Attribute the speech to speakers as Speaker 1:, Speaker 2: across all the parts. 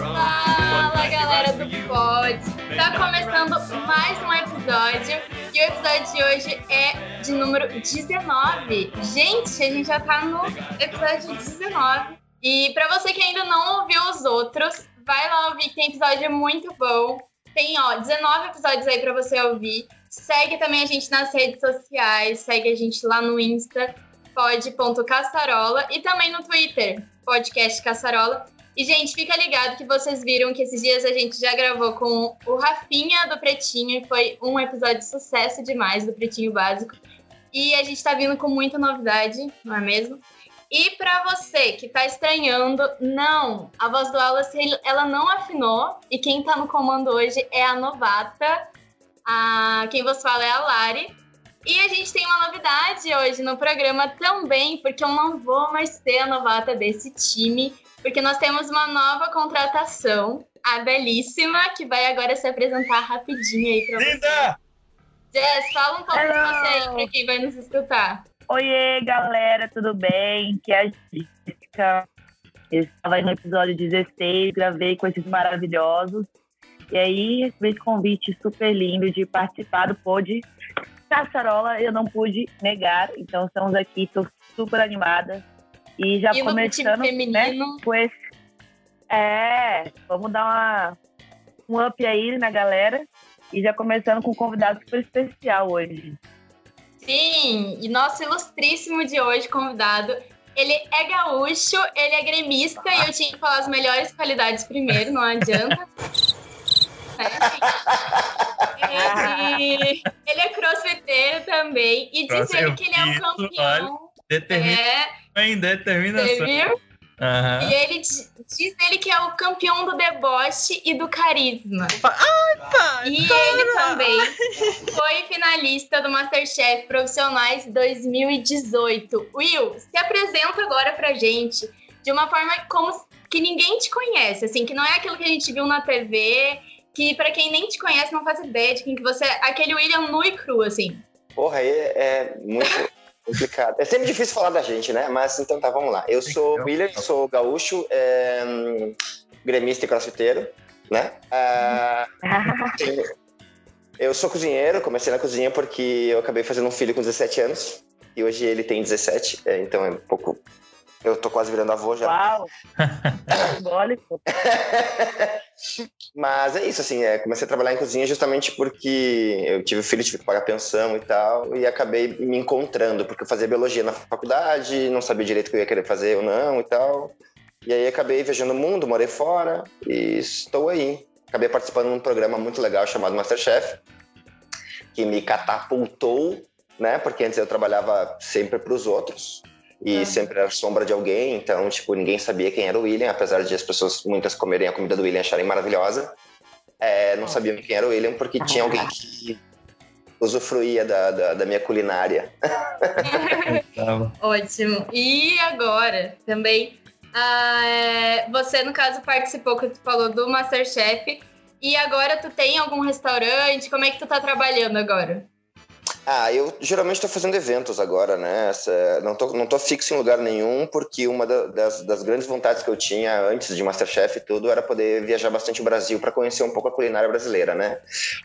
Speaker 1: Fala galera do Pod! Tá começando mais um episódio e o episódio de hoje é de número 19. Gente, a gente já tá no episódio 19. E pra você que ainda não ouviu os outros, vai lá ouvir, tem episódio muito bom. Tem, ó, 19 episódios aí pra você ouvir. Segue também a gente nas redes sociais, segue a gente lá no Insta, pod.caçarola e também no Twitter, podcast Caçarola. E, gente, fica ligado que vocês viram que esses dias a gente já gravou com o Rafinha do Pretinho e foi um episódio de sucesso demais do Pretinho Básico. E a gente tá vindo com muita novidade, não é mesmo? E para você que tá estranhando, não, a voz do Wallace ela não afinou e quem tá no comando hoje é a novata. A, quem vos fala é a Lari. E a gente tem uma novidade hoje no programa também, porque eu não vou mais ser a novata desse time, porque nós temos uma nova contratação, a Belíssima, que vai agora se apresentar rapidinho aí pra você.
Speaker 2: Linda!
Speaker 1: Jess, fala um pouco de
Speaker 3: Hello.
Speaker 1: você aí pra quem vai nos escutar.
Speaker 3: Oiê, galera, tudo bem? Que é a Jéssica. Eu estava no episódio 16, gravei com esses maravilhosos. E aí, recebi esse convite super lindo de participar do Pod Caçarola. Eu não pude negar, então estamos aqui, estou super animada. E já
Speaker 1: E
Speaker 3: começando né, com esse... É, vamos dar uma, um up aí na galera. E já começando com um convidado super especial hoje.
Speaker 1: sim, e nosso ilustríssimo de hoje, convidado, ele é gaúcho, ele é gremista, e eu tinha que falar as melhores qualidades primeiro, não adianta. Ele, ele é crossfiteiro também, e diz
Speaker 2: Nossa,
Speaker 1: ele que ele é um campeão.
Speaker 2: Determina,
Speaker 1: É,
Speaker 2: hein?
Speaker 1: você
Speaker 2: Determinação.
Speaker 1: viu?
Speaker 2: Aham.
Speaker 1: E ele di- diz ele que é o campeão do deboche e do carisma. E ele também foi finalista do Masterchef Profissionais 2018. Will, se apresenta agora pra gente de uma forma como que ninguém te conhece, assim, que não é aquilo que a gente viu na TV, que pra quem nem te conhece não faz ideia de quem que você é. Aquele William nu e cru, assim.
Speaker 4: Porra, aí é muito complicado. É sempre difícil falar da gente, né? Mas então tá, vamos lá. Eu sou o William, sou gaúcho, é, hum, gremista e crossfiteiro, né? Ah, eu sou cozinheiro, comecei na cozinha porque eu acabei fazendo um filho com 17 anos. E hoje ele tem 17, é, então é um pouco. Eu tô quase virando avô já.
Speaker 3: Uau! Simbólico.
Speaker 4: Mas é isso, assim, é, comecei a trabalhar em cozinha justamente porque eu tive filho, tive que pagar pensão e tal, e acabei me encontrando, porque eu fazia biologia na faculdade, não sabia direito o que eu ia querer fazer ou não e tal. E aí acabei viajando o mundo, morei fora e estou aí. Acabei participando de um programa muito legal chamado Masterchef, que me catapultou, né? Porque antes eu trabalhava sempre para os outros e
Speaker 1: Ah.
Speaker 4: sempre era sombra de alguém, então, tipo, ninguém sabia quem era o William, apesar de as pessoas, muitas comerem a comida do William e acharem maravilhosa. É, não sabiam quem era o William porque tinha alguém que usufruía da, da, da minha culinária.
Speaker 1: Ótimo. E agora, também, ah, é, você, no caso, participou, que tu falou do Masterchef. E agora tu tem algum restaurante? Como é que tu tá trabalhando agora?
Speaker 4: Ah, eu geralmente estou fazendo eventos agora, né? Essa- não, tô, não tô fixo em lugar nenhum, porque uma da- das, das grandes vontades que eu tinha antes de Masterchef e tudo era poder viajar bastante o Brasil para conhecer um pouco a culinária brasileira, né?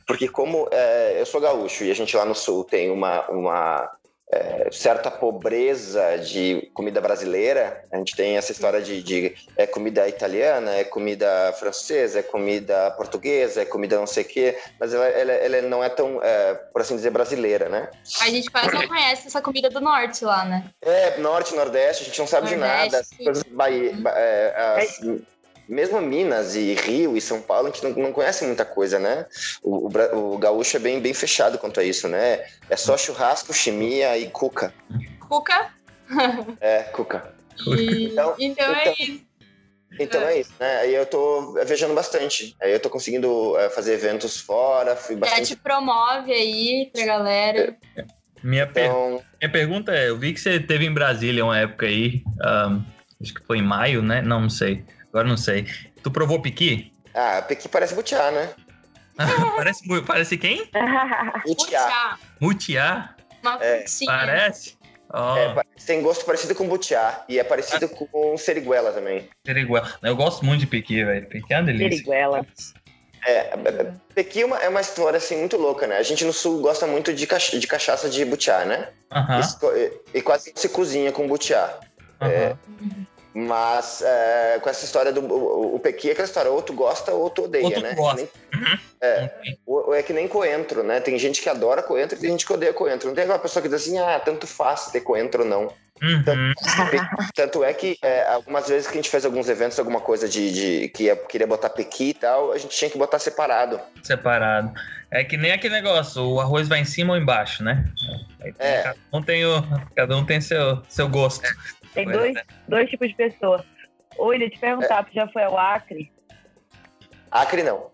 Speaker 4: Porque como é, eu sou gaúcho e a gente lá no sul tem uma, uma é, certa pobreza de comida brasileira, a gente tem essa história de, de é comida italiana, é comida francesa, é comida portuguesa, é comida não sei o quê, mas ela, ela, ela não é tão, é, por assim dizer, brasileira, né?
Speaker 1: A gente quase não conhece essa comida do norte lá, né?
Speaker 4: É, norte, nordeste, a gente não sabe de
Speaker 1: Nordeste,
Speaker 4: nada. As coisas Bahia, ba- é, as- mesmo Minas e Rio e São Paulo, a gente não, não conhece muita coisa, né? O, o, o gaúcho é bem, bem fechado quanto a isso, né? É só churrasco, chimia e cuca.
Speaker 1: Cuca.
Speaker 4: É, cuca.
Speaker 1: E-
Speaker 4: Então-
Speaker 1: então é
Speaker 4: então-
Speaker 1: isso.
Speaker 4: Então é isso, né? Aí eu tô viajando bastante. Aí eu tô conseguindo é, fazer eventos fora, fui
Speaker 1: Já
Speaker 4: bastante.
Speaker 1: te promove aí pra galera.
Speaker 2: Minha, per-
Speaker 4: Então,
Speaker 2: minha pergunta é: eu vi que você teve em Brasília uma época aí, ahn, acho que foi em maio, né? Não, não sei. Agora não sei. Tu provou piqui?
Speaker 4: ah, Pequi parece butiá, né?
Speaker 2: parece, parece quem?
Speaker 4: Butiá.
Speaker 1: Uma
Speaker 4: É.
Speaker 2: Parece? Ó,
Speaker 4: É, tem gosto parecido com butiá e é parecido com seriguela também.
Speaker 2: Seriguela. Eu gosto muito de pequi, velho. Pequi é uma delícia.
Speaker 3: Periguela.
Speaker 4: É, é, é, pequi é uma, é uma história assim muito louca, né? A gente no sul gosta muito de, cach- de cachaça de butiá, né? Co- e, e quase se cozinha com butiá.
Speaker 2: aham.
Speaker 4: Mas é, com essa história do o, o pequi é aquela história, ou tu gosta ou tu odeia,
Speaker 2: Ou tu
Speaker 4: né?
Speaker 2: gosta.
Speaker 4: Nem- é, ou, ou é que nem coentro, né? Tem gente que adora coentro e tem gente que odeia coentro. Não tem aquela pessoa que diz assim, ah, tanto faz ter coentro ou não.
Speaker 2: Uhum.
Speaker 4: Tanto é que é, algumas vezes que a gente fez alguns eventos, alguma coisa de, de que ia, queria botar pequi e tal, a gente tinha que botar separado.
Speaker 2: Separado. É que nem aquele negócio, o arroz vai em cima ou embaixo, né? Aí tem-
Speaker 4: É.
Speaker 2: Cada um tem, o, cada um tem seu, seu gosto.
Speaker 3: Tem
Speaker 2: Pois
Speaker 3: dois,
Speaker 2: é.
Speaker 3: dois tipos de pessoa. Ou ele te perguntar, tu já foi ao Acre?
Speaker 4: Acre não.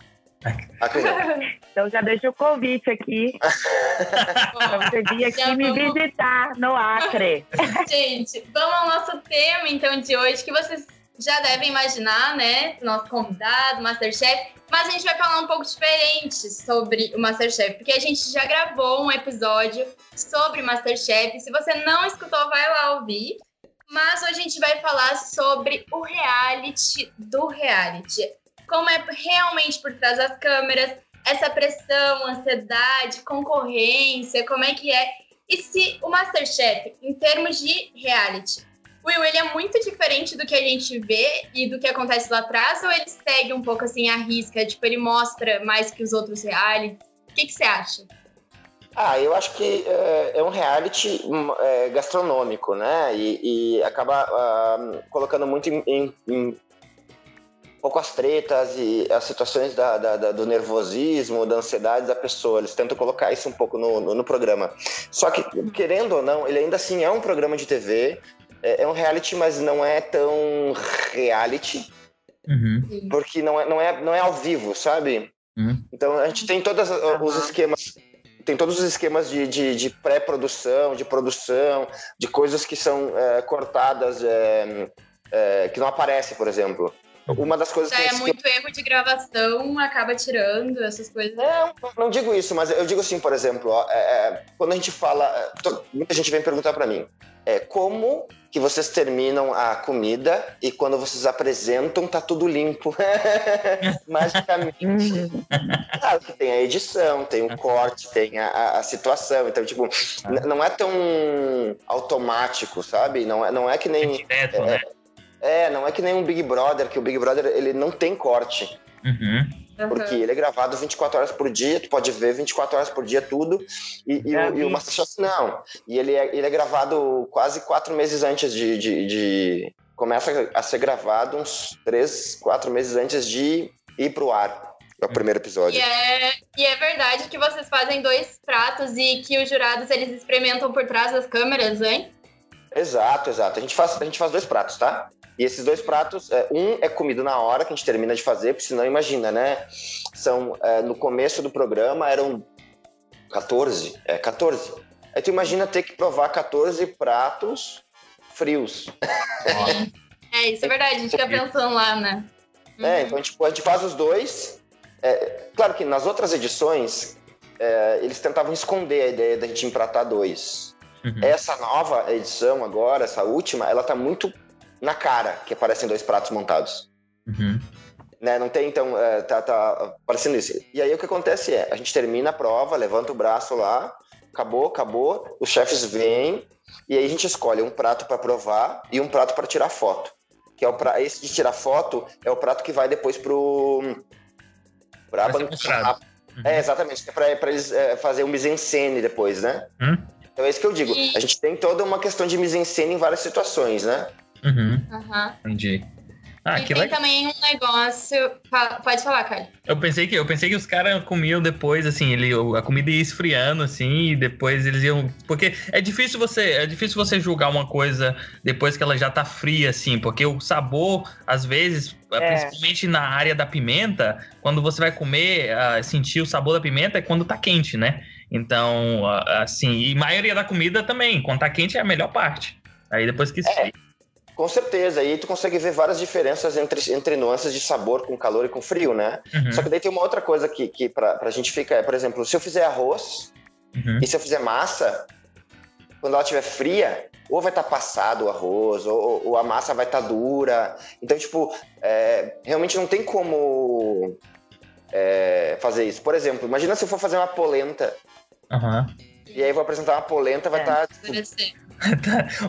Speaker 4: Acre não.
Speaker 3: Então já deixa o convite aqui pra você vir aqui
Speaker 1: Já
Speaker 3: me
Speaker 1: vamos-
Speaker 3: visitar no Acre.
Speaker 1: Gente, vamos ao nosso tema então de hoje, que vocês já devem imaginar, né? Nosso convidado, Masterchef. Mas a gente vai falar um pouco diferente sobre o Masterchef, porque a gente já gravou um episódio sobre Masterchef. Se você não escutou, vai lá ouvir. Mas hoje a gente vai falar sobre o reality do reality. Como é realmente por trás das câmeras, essa pressão, ansiedade, concorrência, como é que é e se o Masterchef, em termos de reality, Will, ele é muito diferente do que a gente vê e do que acontece lá atrás, ou ele segue um pouco assim a risca? Tipo, ele mostra mais que os outros realities? O que, que você acha?
Speaker 4: Ah, eu acho que é, é um reality é, gastronômico, né? E, e acaba ah, colocando muito em, em- em um pouco as tretas e as situações da- da- da- do nervosismo, da ansiedade da pessoa. Eles tentam colocar isso um pouco no, no- no programa. Só que, querendo ou não, ele ainda assim é um programa de TV, é, é um reality, mas não é tão reality,
Speaker 2: Uhum.
Speaker 4: porque não é, não é, não é ao vivo, sabe?
Speaker 2: Uhum.
Speaker 4: Então a gente tem todos os esquemas, tem todos os esquemas de, de, de pré-produção, de produção, de coisas que são é, cortadas, é, que não aparecem, por exemplo. Uma das coisas
Speaker 1: Já
Speaker 4: que,
Speaker 1: é
Speaker 4: que
Speaker 1: muito erro de gravação, acaba tirando essas coisas.
Speaker 4: Não, não digo isso, mas eu digo assim, por exemplo, ó, é, é, quando a gente fala, é, muita gente vem perguntar pra mim, é, como que vocês terminam a comida e quando vocês apresentam tá tudo limpo, magicamente. Claro que tem a edição, tem o corte, tem a, a- situação, então tipo, n- não é tão automático, sabe? Não é, não é que
Speaker 2: É
Speaker 4: nem
Speaker 2: direto, né?
Speaker 4: É, não é que nem um Big Brother, que o Big Brother ele não tem corte.
Speaker 2: Uhum.
Speaker 4: Porque ele é gravado 24 horas por dia, tu pode ver 24 horas por dia tudo. E, e,
Speaker 3: Já
Speaker 4: o, e o. Masterchef não. E ele é, ele é gravado quase quatro meses antes de, de, de- Começa a ser gravado uns três, quatro meses antes de ir pro ar. É o primeiro episódio.
Speaker 1: E é, e é verdade que vocês fazem dois pratos e que os jurados eles experimentam por trás das câmeras, hein?
Speaker 4: Exato, exato. A gente, faz, a gente faz dois pratos, tá? E esses dois pratos, é, um é comido na hora que a gente termina de fazer, porque senão imagina, né? São, é, no começo do programa eram 14, é, 14. Aí tu imagina ter que provar 14 pratos frios.
Speaker 1: É, isso é verdade, a gente fica pensando lá, né?
Speaker 4: É, então tipo, a gente faz os dois. É, claro que nas outras edições, é, eles tentavam esconder a ideia da gente empratar dois.
Speaker 2: Uhum.
Speaker 4: Essa nova edição agora, essa última, ela tá muito na cara que aparecem dois pratos montados.
Speaker 2: Uhum.
Speaker 4: Né? Não tem, então, é, tá, tá aparecendo isso. E aí o que acontece é, a gente termina a prova, levanta o braço lá, acabou, acabou, os chefes vêm, e aí a gente escolhe um prato para provar e um prato para tirar foto. Que é o pra... Esse de tirar foto é o prato que vai depois pro... Pra
Speaker 2: ser mostrado. Uhum.
Speaker 4: É, exatamente, é pra, pra eles é, fazer um mise-en-scène depois, né?
Speaker 2: Hum?
Speaker 4: Então é isso que eu digo.
Speaker 1: E-
Speaker 4: A gente tem toda uma questão de mise-en-scène em várias situações, né?
Speaker 2: Uhum.
Speaker 1: Aham.
Speaker 2: Entendi. Ah,
Speaker 1: e
Speaker 2: que
Speaker 1: tem
Speaker 2: legal.
Speaker 1: também um negócio. Pode falar, Kali.
Speaker 2: Eu pensei que eu pensei que os caras comiam depois, assim, ele, a comida ia esfriando, assim, e depois eles iam. Porque é difícil você. É difícil você julgar uma coisa depois que ela já tá fria, assim, porque o sabor, às vezes,
Speaker 3: É.
Speaker 2: principalmente na área da pimenta, quando você vai comer, ah, sentir o sabor da pimenta é quando tá quente, né? Então, assim, e maioria da comida também, quando tá quente é a melhor parte. Aí depois que esfria.
Speaker 4: Com certeza, e aí tu consegue ver várias diferenças entre, entre nuances de sabor com calor e com frio, né?
Speaker 2: Uhum,
Speaker 4: Só que daí tem uma outra coisa que, que pra, pra gente fica, é, por exemplo, se eu fizer arroz
Speaker 2: uhum.
Speaker 4: e se eu fizer massa, quando ela estiver fria, ou vai estar passado o arroz, ou, ou a massa vai estar dura. Então, tipo, é, realmente não tem como é, fazer isso. Por exemplo, imagina se eu for fazer uma polenta,
Speaker 2: Aham.
Speaker 4: e aí vou apresentar uma polenta, vai
Speaker 3: É.
Speaker 4: estar.
Speaker 1: Deve ser.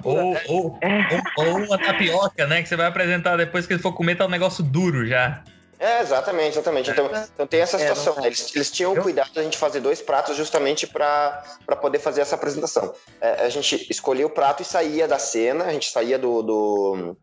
Speaker 2: ou, ou, ou, ou uma tapioca, né? Que você vai apresentar depois que ele for comer, tá um negócio duro já.
Speaker 4: É, exatamente, exatamente. Então, então tem essa
Speaker 3: É,
Speaker 4: situação. né? Eles, eles tinham
Speaker 2: Eu-
Speaker 4: cuidado da gente fazer dois pratos justamente para poder fazer essa apresentação. É, a gente escolhia o prato e saía da cena, a gente saía do, do,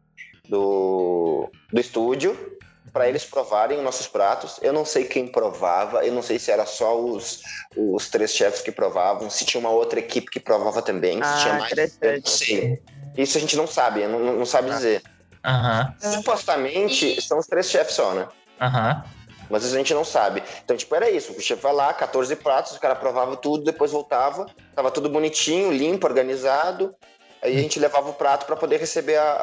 Speaker 4: do, do estúdio para eles provarem os nossos pratos. Eu não sei quem provava, eu não sei se era só os, os três chefes que provavam, se tinha uma outra equipe que provava também, se
Speaker 3: Ah,
Speaker 4: tinha mais. Eu não sei. Isso a gente não sabe, não, não sabe
Speaker 2: Ah.
Speaker 4: dizer.
Speaker 2: Aham,
Speaker 4: Supostamente são os três chefes só, né?
Speaker 2: aham.
Speaker 4: Mas isso a gente não sabe. Então, tipo, era isso. O chefe vai lá, 14 pratos, o cara provava tudo, depois voltava, tava tudo bonitinho, limpo, organizado. Aí a gente levava o prato para poder receber a-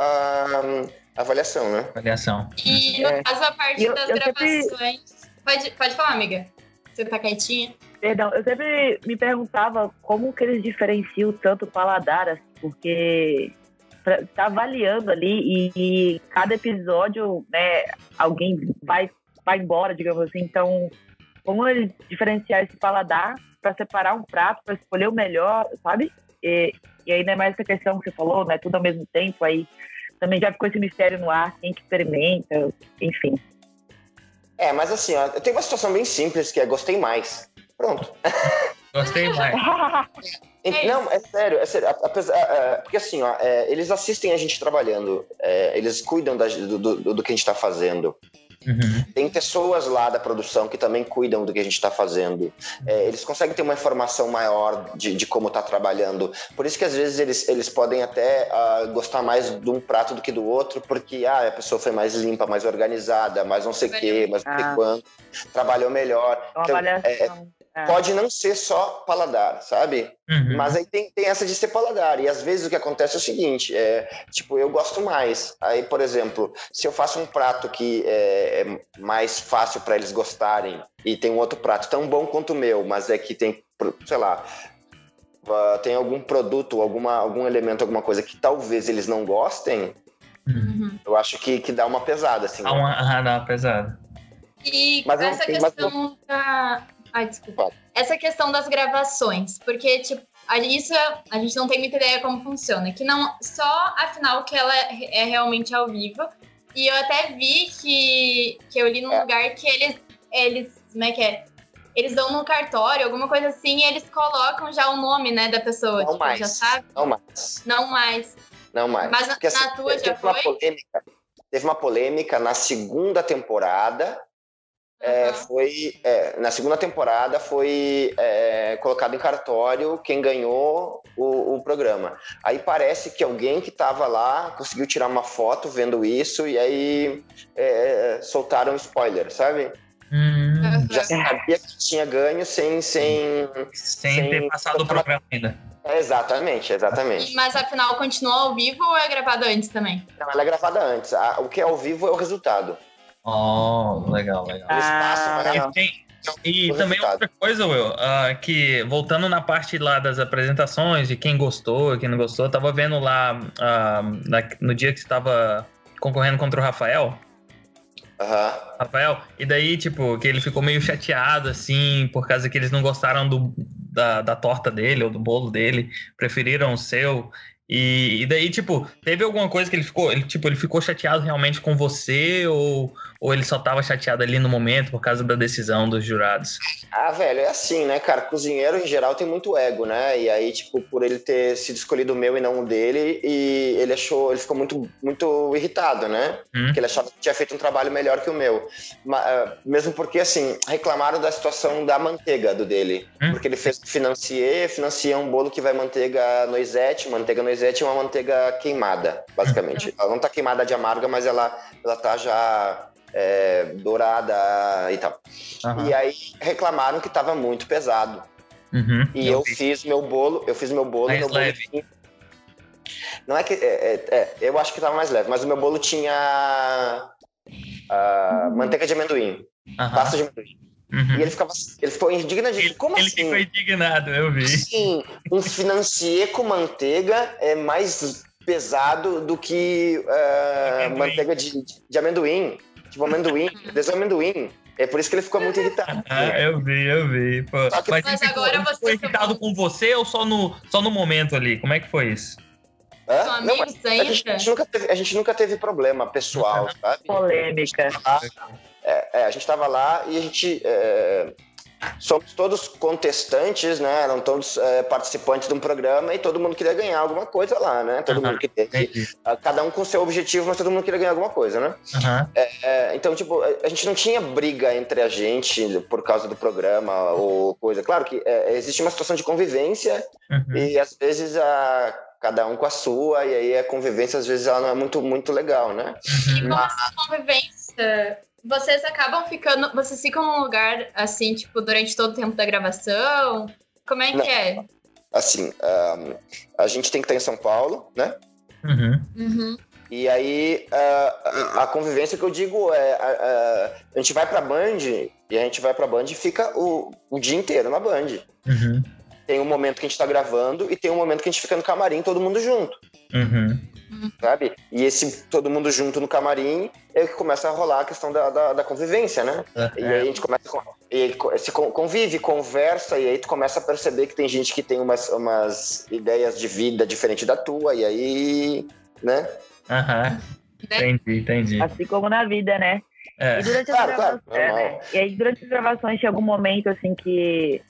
Speaker 4: a avaliação, né?
Speaker 2: Avaliação.
Speaker 1: E no
Speaker 3: É.
Speaker 1: caso, a parte
Speaker 3: eu-
Speaker 1: das
Speaker 3: eu sempre-
Speaker 1: gravações. Pode, pode falar, amiga. Você tá quietinha?
Speaker 3: Perdão, eu sempre me perguntava como que eles diferenciam tanto o paladar, assim, porque pra- tá avaliando ali e, e cada episódio, né, alguém vai, vai embora, digamos assim. Então, como eles diferenciar esse paladar para separar um prato, para escolher o melhor, sabe? E, e ainda mais essa questão que você falou, né, tudo ao mesmo tempo, aí também já ficou esse mistério no ar, quem que experimenta, enfim.
Speaker 4: É, mas assim, ó, eu tenho uma situação bem simples que é gostei mais. Pronto.
Speaker 2: Gostei mais.
Speaker 1: É
Speaker 4: Não, é sério, é sério. Apesar, é, porque assim, ó, é, eles assistem a gente trabalhando, é, eles cuidam da- do, do- do que a gente está fazendo.
Speaker 2: Uhum.
Speaker 4: Tem pessoas lá da produção que também cuidam do que a gente está fazendo. É, eles conseguem ter uma informação maior de, de como está trabalhando. Por isso que às vezes eles, eles podem até ah, gostar mais de um prato do que do outro, porque ah, a pessoa foi mais limpa, mais organizada, mais não sei o quê, mais não sei
Speaker 3: Ah.
Speaker 4: quanto, trabalhou melhor.
Speaker 3: Uma
Speaker 4: Então,
Speaker 3: avaliação. É.
Speaker 4: Pode não ser só paladar, sabe?
Speaker 2: Uhum.
Speaker 4: Mas aí tem, tem essa de ser paladar. E às vezes o que acontece é o seguinte: é, tipo, eu gosto mais. Aí, por exemplo, se eu faço um prato que é, é mais fácil para eles gostarem e tem um outro prato tão bom quanto o meu, mas é que tem, sei lá, ah, tem algum produto, alguma, algum elemento, alguma coisa que talvez eles não gostem,
Speaker 2: Uhum.
Speaker 1: Uhum.
Speaker 4: eu acho que, que dá uma pesada, assim.
Speaker 2: Dá
Speaker 4: né?
Speaker 2: uma, ah, dá uma pesada.
Speaker 1: E
Speaker 4: Mas
Speaker 1: essa
Speaker 4: mas
Speaker 1: questão da. Ai, desculpa. Essa questão das gravações, porque, tipo, isso é- a gente não tem muita ideia como funciona. Que não só afinal que ela é, é realmente ao vivo. E eu até vi que, que eu li num
Speaker 4: É.
Speaker 1: lugar que eles, eles. Como é que é? Eles dão no cartório, alguma coisa assim, e eles colocam já o nome, né, da pessoa.
Speaker 4: Não
Speaker 1: tipo,
Speaker 4: mais.
Speaker 1: já sabe?
Speaker 4: Não mais.
Speaker 1: Não mais.
Speaker 4: Não mais.
Speaker 1: Mas na,
Speaker 4: Porque, assim,
Speaker 1: na tua já
Speaker 4: teve uma
Speaker 1: foi?
Speaker 4: polêmica. Teve uma polêmica na segunda temporada É, foi é, na segunda temporada foi é, colocado em cartório quem ganhou o, o programa. Aí parece que alguém que estava lá conseguiu tirar uma foto vendo isso e aí é, soltaram spoiler, sabe?
Speaker 2: Hum,
Speaker 1: Aham.
Speaker 4: Já sabia que tinha ganho sem sem
Speaker 2: sem
Speaker 4: Sem-
Speaker 2: ter passado o programa ainda.
Speaker 4: é, exatamente, exatamente.
Speaker 1: Mas afinal, continua ao vivo ou é gravado antes também?
Speaker 4: Não, ela é gravada antes. A- o que é ao vivo é o resultado.
Speaker 2: Oh, legal, legal.
Speaker 4: Espaço
Speaker 3: Ah.
Speaker 2: E, tem- e
Speaker 4: o
Speaker 2: também outra coisa, Will, ah, que voltando na parte lá das apresentações, de quem gostou, quem não gostou, eu tava vendo lá ah, na- no dia que você tava concorrendo contra o Rafael,
Speaker 4: Aham.
Speaker 2: Rafael, e daí, tipo, que ele ficou meio chateado, assim, por causa que eles não gostaram do, da, da torta dele ou do bolo dele, preferiram o seu. E, e daí, tipo, teve alguma coisa que ele ficou, ele, tipo, ele ficou chateado realmente com você ou, ou ele só tava chateado ali no momento por causa da decisão dos jurados?
Speaker 4: Ah, velho, é assim, né, cara? Cozinheiro em geral tem muito ego, né? E aí, tipo, por ele ter sido escolhido o meu e não o dele, e ele achou, ele ficou muito, muito irritado, né?
Speaker 2: Hum.
Speaker 4: Porque ele achava que tinha feito um trabalho melhor que o meu. Ma- ah, mesmo porque, assim, reclamaram da situação da manteiga do dele.
Speaker 2: Hum.
Speaker 4: Porque ele fez financier, financia um bolo que vai manteiga noisette, manteiga noisette é uma manteiga queimada, basicamente. Ela não tá queimada de amarga, mas ela, ela tá já é, dourada e tal.
Speaker 2: Aham.
Speaker 4: E aí reclamaram que estava muito pesado.
Speaker 2: Uhum.
Speaker 4: E eu fiz meu bolo, eu fiz meu bolo,
Speaker 2: Mais
Speaker 4: meu bolo
Speaker 2: leve.
Speaker 4: tinha- Não é que. é, é, é, eu acho que estava mais leve, mas o meu bolo tinha ah, manteiga de amendoim, pasta de amendoim.
Speaker 2: Uhum.
Speaker 4: E ele ficava. Ele ficou indignado.
Speaker 2: Ele,
Speaker 4: Como
Speaker 2: ele
Speaker 4: assim?
Speaker 2: ficou indignado, eu vi.
Speaker 4: Sim, um financier com manteiga é mais pesado do que
Speaker 2: Amendoim.
Speaker 4: manteiga de, de amendoim. Tipo, amendoim, desamendoim. É por isso que ele ficou muito irritado.
Speaker 2: Ah, eu vi, eu vi. Pô. Mas,
Speaker 1: Mas
Speaker 2: ele ficou,
Speaker 1: agora
Speaker 2: ele
Speaker 1: você
Speaker 2: ficou irritado com você ou só no, só no momento ali? Como é que foi isso?
Speaker 4: Hã?
Speaker 1: São
Speaker 4: Não,
Speaker 1: amigos
Speaker 4: a gente, a gente teve, a gente nunca teve problema pessoal, sabe?
Speaker 3: Polêmica.
Speaker 4: É, é, a gente tava lá e a gente. é, somos todos contestantes, né? Eram todos é, participantes de um programa e todo mundo queria ganhar alguma coisa lá, né? Todo
Speaker 2: Aham.
Speaker 4: mundo queria.
Speaker 2: Entendi.
Speaker 4: Cada um com seu objetivo, mas todo mundo queria ganhar alguma coisa, né? É, então, tipo, a- gente não tinha briga entre a gente por causa do programa ou coisa. Claro que é, existe uma situação de convivência
Speaker 2: Uhum.
Speaker 4: e às vezes a, cada um com a sua, e aí a convivência às vezes ela não é muito, muito legal, né?
Speaker 1: E como essa convivência, vocês acabam ficando. Vocês ficam num lugar assim, tipo, durante todo o tempo da gravação? Como é
Speaker 4: Não.
Speaker 1: que é?
Speaker 4: Assim, ah, a gente tem que estar em São Paulo, né?
Speaker 2: Uhum.
Speaker 1: Uhum.
Speaker 4: E aí, ah, a a convivência que eu digo é: a, a- a gente vai pra Band e a gente vai pra Band e fica o, o dia inteiro na Band.
Speaker 2: Uhum.
Speaker 4: Tem um momento que a gente tá gravando e tem um momento que a gente fica no camarim todo mundo junto,
Speaker 2: Uhum.
Speaker 4: Sabe? E esse todo mundo junto no camarim é que começa a rolar a questão da, da, da convivência, né? E aí a gente começa e se con- convive, conversa, e aí tu começa a perceber que tem gente que tem umas, umas ideias de vida diferente da tua, e aí, né?
Speaker 2: Aham. Entendi, entendi.
Speaker 3: Assim como na vida, né?
Speaker 2: É.
Speaker 3: E durante as
Speaker 4: Claro, claro,
Speaker 3: gravações. é, né? E aí, durante as gravações, tinha algum momento assim que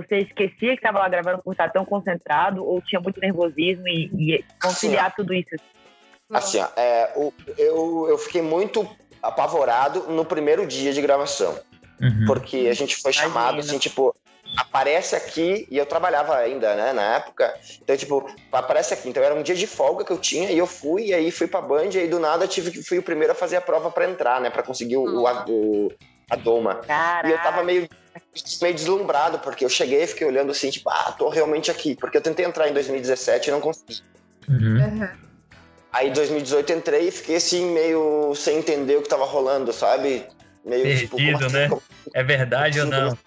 Speaker 3: você esquecia que estava lá gravando por estar tão concentrado, ou tinha muito nervosismo e, e conciliar tudo isso?
Speaker 4: Assim, ó, é, o- eu, eu fiquei muito apavorado no primeiro dia de gravação.
Speaker 2: Uhum.
Speaker 4: Porque a gente foi chamado,
Speaker 3: Imagino.
Speaker 4: assim, tipo, aparece aqui, e eu trabalhava ainda, né, na época. Então, tipo, aparece aqui. Então era um dia de folga que eu tinha, e eu fui, e aí fui pra Band, e aí do nada eu tive que fui o primeiro a fazer a prova pra entrar, né, pra conseguir o, o, a, o- a doma.
Speaker 3: Caraca.
Speaker 4: E eu tava meio, meio deslumbrado, porque eu cheguei e fiquei olhando assim, tipo, ah, tô realmente aqui. Porque eu tentei entrar em 2017 e não consegui.
Speaker 2: Uhum.
Speaker 1: Uhum.
Speaker 4: Aí em 2018 entrei e fiquei assim, meio sem entender o que tava rolando, sabe? Meio tipo, como
Speaker 2: Perdido,
Speaker 4: assim?
Speaker 2: né?
Speaker 4: Como-
Speaker 2: É verdade ou não?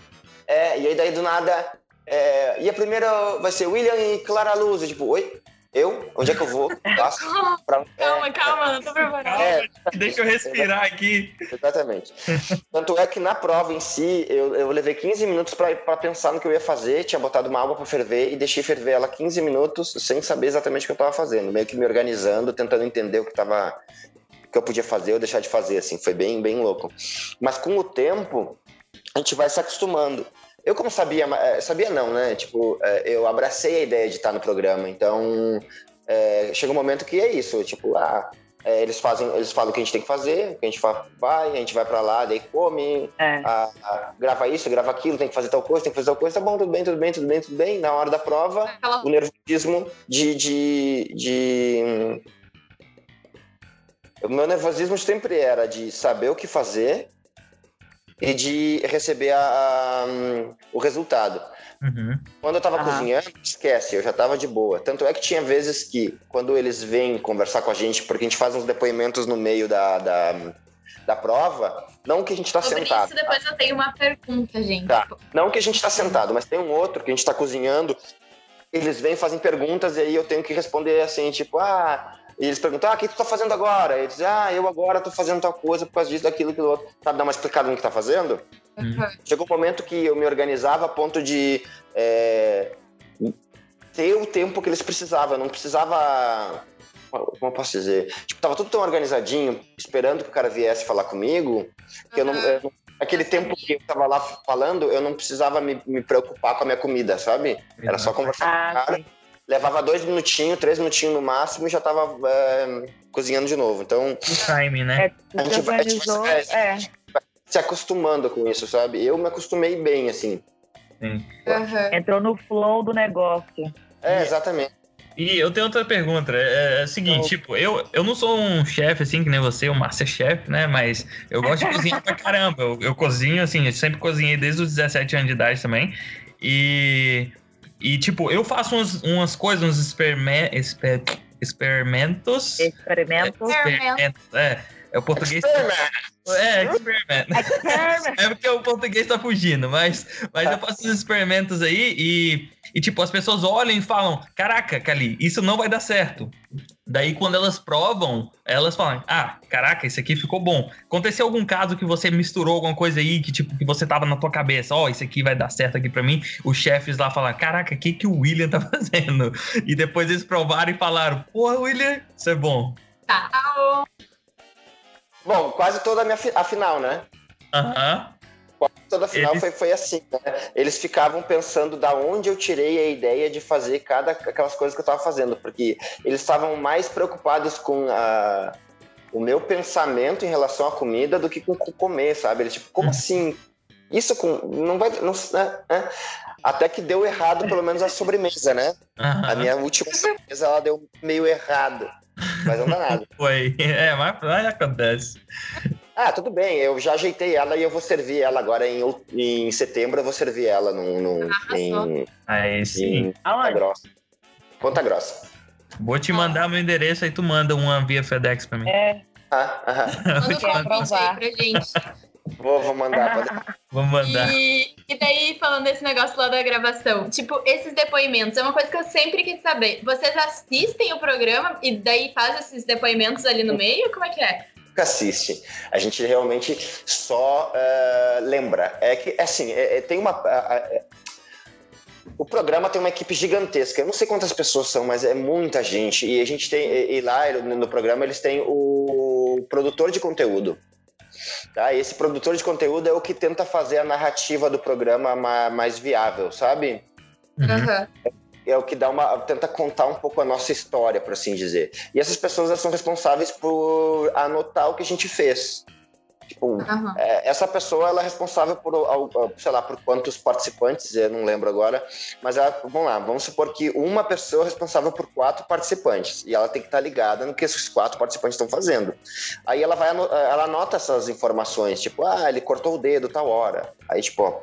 Speaker 4: É, e aí daí do nada. é, e a primeira vai ser William e Clara Luz. E, tipo, oi? Eu? Onde é que eu vou? Passo pra...
Speaker 1: Calma,
Speaker 4: é,
Speaker 1: calma, não tô preparada.
Speaker 4: É,
Speaker 2: Deixa eu respirar aqui.
Speaker 4: Exatamente. Tanto é que na prova em si, eu, eu levei 15 minutos pra, pra pensar no que eu ia fazer, tinha botado uma água pra ferver e deixei ferver ela 15 minutos sem saber exatamente o que eu tava fazendo, meio que me organizando, tentando entender o que tava o que eu podia fazer ou deixar de fazer, assim, foi bem, bem louco. Mas com o tempo, a gente vai se acostumando. Eu como sabia, eh, sabia não, né? Tipo, eh, eu abracei a ideia de estar no programa, então eh, chega um momento que é isso, tipo, ah, é, eles fazem, eles falam o que a gente tem que fazer, o que a gente vai, a gente vai pra lá, daí come,
Speaker 3: É.
Speaker 4: a- a- grava isso, grava aquilo, tem que fazer tal coisa, tem que fazer tal coisa, tá bom, tudo bem, tudo bem, tudo bem, tudo bem. Na hora da prova,
Speaker 1: Aquela
Speaker 4: o nervosismo de. de, de... O meu nervosismo sempre era de saber o que fazer e de receber a- a- o resultado.
Speaker 2: Uhum.
Speaker 4: Quando eu tava
Speaker 3: Aham.
Speaker 4: cozinhando, esquece, eu já tava de boa. Tanto é que tinha vezes que, quando eles vêm conversar com a gente, porque a gente faz uns depoimentos no meio da, da, da prova, não que a gente tá
Speaker 1: Sobre
Speaker 4: sentado.
Speaker 1: isso, depois eu tenho uma pergunta, gente.
Speaker 4: Tá. Não que a gente tá sentado, mas tem um outro que a gente tá cozinhando, eles vêm fazem perguntas e aí eu tenho que responder assim, tipo, ah. E eles perguntam, ah, o que tu tá fazendo agora? E eles dizem, ah, eu agora tô fazendo tal coisa por causa disso, daquilo, aquilo outro. Sabe, dar uma explicada no que tá fazendo?
Speaker 1: Uhum.
Speaker 4: Chegou um momento que eu me organizava a ponto de é, ter o tempo que eles precisavam. Eu não precisava. Como eu posso dizer? Tipo, tava tudo tão organizadinho, esperando que o cara viesse falar comigo, que eu não. eu não- aquele tempo que eu tava lá falando, eu não precisava me, me preocupar com a minha comida, sabe? Era só conversar com o
Speaker 3: Ah,
Speaker 4: cara.
Speaker 3: sim.
Speaker 4: Levava dois minutinhos, três minutinhos no máximo e já tava é, cozinhando de novo. Então,
Speaker 2: O time, né?
Speaker 3: É,
Speaker 4: A
Speaker 3: se
Speaker 4: gente vai- a gente vai-
Speaker 3: É.
Speaker 4: se acostumando com isso, sabe? Eu me acostumei bem, assim.
Speaker 1: Uhum.
Speaker 3: Entrou no flow do negócio.
Speaker 4: É, exatamente.
Speaker 2: E eu tenho outra pergunta. É, é o seguinte,
Speaker 4: Então-
Speaker 2: tipo, eu, eu não sou um chefe assim, que nem você, um masterchef, né? Mas eu gosto de cozinhar pra caramba. Eu, eu cozinho, assim, eu sempre cozinhei desde os 17 anos de idade também. E. E, tipo, eu faço umas, umas coisas, uns exper- experimentos.
Speaker 3: Experimento.
Speaker 2: Experimentos, é. É o português.
Speaker 4: Experiment.
Speaker 2: É, experiment. É porque o português tá fugindo, mas, mas eu faço os experimentos aí e, e, tipo, as pessoas olham e falam: Caraca, Cali, isso não vai dar certo. Daí, quando elas provam, elas falam: Ah, caraca, isso aqui ficou bom. Aconteceu algum caso que você misturou alguma coisa aí que, tipo, que você tava na tua cabeça: Ó, oh, isso aqui vai dar certo aqui pra mim. Os chefes lá falaram: Caraca, o que, que o William tá fazendo? E depois eles provaram e falaram: Porra, William, isso é bom.
Speaker 1: Tá.
Speaker 4: Bom, quase toda a minha fi- a final, né?
Speaker 2: Aham.
Speaker 4: Toda a final
Speaker 2: Eles-
Speaker 4: foi, foi assim, né? Eles ficavam pensando da onde eu tirei a ideia de fazer cada aquelas coisas que eu tava fazendo, porque eles estavam mais preocupados com a, o meu pensamento em relação à comida do que com, com comer, sabe? Eles tipo, como
Speaker 2: Uhum.
Speaker 4: assim? Isso com não vai não, né? né? Até que deu errado pelo menos a sobremesa, né?
Speaker 2: aham.
Speaker 4: A minha última sobremesa ela deu meio errado, mas não dá nada.
Speaker 2: Foi. É, mas, mas acontece.
Speaker 4: Ah, tudo bem, eu já ajeitei ela e eu vou servir ela agora em, em setembro, eu vou servir ela num, num- em,
Speaker 2: Aí sim.
Speaker 4: em Ponta
Speaker 3: Aonde?
Speaker 4: Grossa. Ponta Grossa.
Speaker 2: Vou te mandar meu endereço aí tu manda uma via FedEx pra mim.
Speaker 3: É,
Speaker 4: Ah, aham.
Speaker 1: Manda
Speaker 3: provar.
Speaker 1: pra gente.
Speaker 4: Vou, vou mandar. pode-
Speaker 2: Vou mandar.
Speaker 1: E, e daí, falando desse negócio lá da gravação, tipo, esses depoimentos é uma coisa que eu sempre quis saber. Vocês assistem o programa e daí fazem esses depoimentos ali no meio? Como é que é?
Speaker 4: Nunca assiste. A gente realmente só eh, lembra. É que, assim, é- é- tem uma. a- a- é- o programa tem uma equipe gigantesca. Eu não sei quantas pessoas são, mas é muita gente. E a gente tem. E, e lá no no programa eles têm o produtor de conteúdo. Tá? E esse produtor de conteúdo é o que tenta fazer a narrativa do programa ma- mais viável, sabe?
Speaker 2: Uhum.
Speaker 4: É o que dá uma tenta contar um pouco a nossa história, por assim dizer. E essas pessoas são responsáveis por anotar o que a gente fez. Tipo,
Speaker 1: Aham.
Speaker 4: é, essa pessoa ela é responsável por, sei lá, por quantos participantes, eu não lembro agora, mas ela, vamos lá, vamos supor que uma pessoa é responsável por quatro participantes e ela tem que estar ligada no que esses quatro participantes estão fazendo. Aí ela vai, ela anota essas informações, tipo, ah, ele cortou o dedo tal hora. Aí tipo, ó,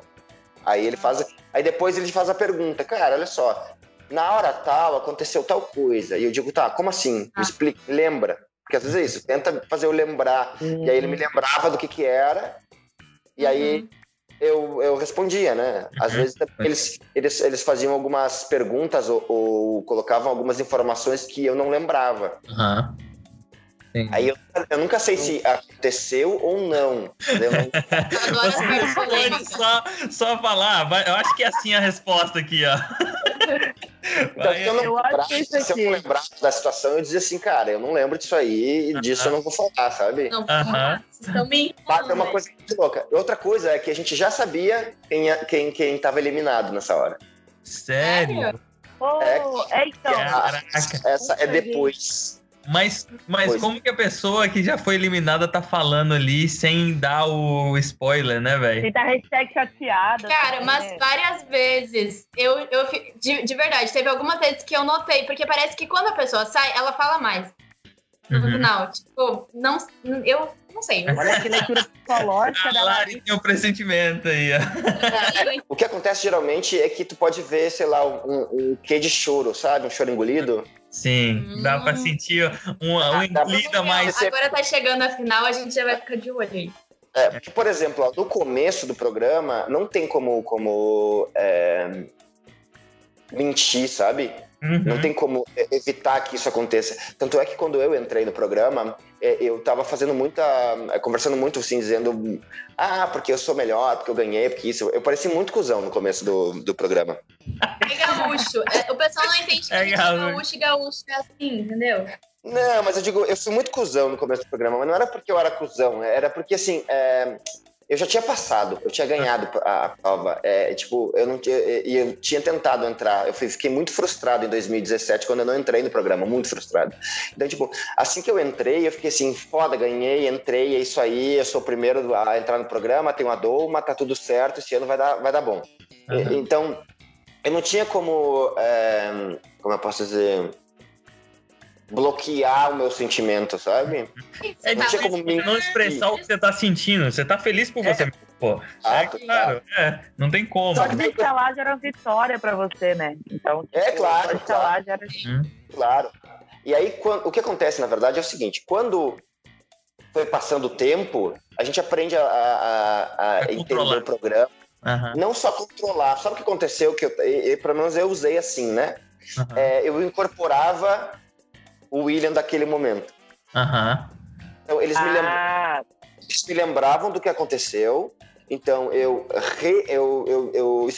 Speaker 4: aí ele faz, aí depois ele faz a pergunta, cara, olha só, na hora tal aconteceu tal coisa. E eu digo, tá, como assim?
Speaker 1: Ah.
Speaker 4: Me explica, lembra? Porque às vezes é isso, tenta fazer eu lembrar. E aí ele me lembrava do que que era. E aí eu, eu respondia, né? Às
Speaker 2: Uhum.
Speaker 4: vezes eles, eles, eles faziam algumas perguntas ou, ou colocavam algumas informações que eu não lembrava. Aí eu, eu nunca sei se aconteceu ou não.
Speaker 1: polêmicas.
Speaker 2: só, só falar, eu acho que é assim a resposta aqui, ó.
Speaker 4: Então, se eu não
Speaker 3: Eu
Speaker 4: se eu lembrasse da situação, eu dizia assim, cara, eu não lembro disso aí e disso eu não vou falar, sabe?
Speaker 1: Não, vocês estão me
Speaker 4: Mas é uma
Speaker 1: né?
Speaker 4: coisa muito louca. Outra coisa é que a gente já sabia quem, ia- quem, quem tava eliminado nessa hora.
Speaker 2: Sério?
Speaker 3: Oh, é então.
Speaker 2: Caraca.
Speaker 4: Essa é depois.
Speaker 2: Mas, mas
Speaker 4: Pois.
Speaker 2: como que a pessoa que já foi eliminada tá falando ali sem dar o spoiler, né, velho?
Speaker 3: Tem tá hashtag chateada.
Speaker 1: Cara,
Speaker 3: também,
Speaker 1: mas várias vezes, eu, eu de, de verdade, teve algumas vezes que eu notei, porque parece que quando a pessoa sai, ela fala mais no
Speaker 2: Uhum.
Speaker 1: final. Tipo, não, eu não sei. mas-
Speaker 3: Olha que leitura psicológica
Speaker 2: A
Speaker 3: da
Speaker 2: Lari tem um pressentimento aí, ó.
Speaker 4: O que acontece geralmente é que tu pode ver, sei lá, um, um quê de choro, sabe? Um choro engolido.
Speaker 2: Sim, dá pra
Speaker 1: Hum.
Speaker 2: sentir uma,
Speaker 4: Dá pra-
Speaker 2: engolida mais.
Speaker 4: Você-
Speaker 1: Agora tá chegando a final, a gente já vai ficar de olho aí.
Speaker 4: É, porque, por exemplo, ó, no começo do programa, não tem como, como é, mentir, sabe? Não
Speaker 2: Uhum.
Speaker 4: tem como evitar que isso aconteça. Tanto é que quando eu entrei no programa, eu tava fazendo muita. é, conversando muito assim, dizendo. Ah, porque eu sou melhor, porque eu ganhei, porque isso. Eu pareci muito cuzão no começo do, do programa.
Speaker 1: É gaúcho. É, o pessoal não entende que
Speaker 2: É
Speaker 1: é
Speaker 2: gaúcho.
Speaker 1: gaúcho e gaúcho é assim, entendeu?
Speaker 4: Não, mas eu digo, eu fui muito cuzão no começo do programa, mas não era porque eu era cuzão, era porque assim. é, eu já tinha passado, eu tinha ganhado a, prova. É, tipo, eu não tinha. E eu tinha tentado entrar. Eu fiquei muito frustrado em 2017 quando eu não entrei no programa, muito frustrado. Então, tipo, assim que eu entrei, eu fiquei assim, foda, ganhei, entrei, é isso aí, eu sou o primeiro a entrar no programa, tenho a Doma, tá tudo certo, esse ano vai dar, vai dar bom. E-
Speaker 2: Aham.
Speaker 4: Então, eu não tinha como. é, como eu posso dizer? Bloquear o meu sentimento, sabe?
Speaker 2: É
Speaker 4: Não tinha como me-
Speaker 2: Não expressar o que você tá sentindo. Você tá feliz por
Speaker 4: É.
Speaker 2: você mesmo, pô.
Speaker 4: Ah,
Speaker 2: é claro, é. Não tem como.
Speaker 4: Só que
Speaker 3: de estar lá já era uma vitória pra você, né? Então,
Speaker 4: É,
Speaker 3: tipo,
Speaker 4: claro,
Speaker 3: estar
Speaker 4: claro.
Speaker 3: lá já era.
Speaker 4: Claro. E aí, o que acontece, na verdade, é o seguinte: quando foi passando o tempo, a gente aprende a, a- a
Speaker 2: A
Speaker 4: entender
Speaker 2: controlar.
Speaker 4: o programa.
Speaker 2: Aham,
Speaker 4: Não só controlar. Sabe o que aconteceu? Que eu, e- e, pelo menos eu usei assim, né?
Speaker 2: aham,
Speaker 4: É, eu incorporava o William daquele momento.
Speaker 2: aham.
Speaker 4: Então, eles me lembram
Speaker 3: Ah,
Speaker 4: eles me lembravam do que aconteceu, então eu, re- eu, eu, eu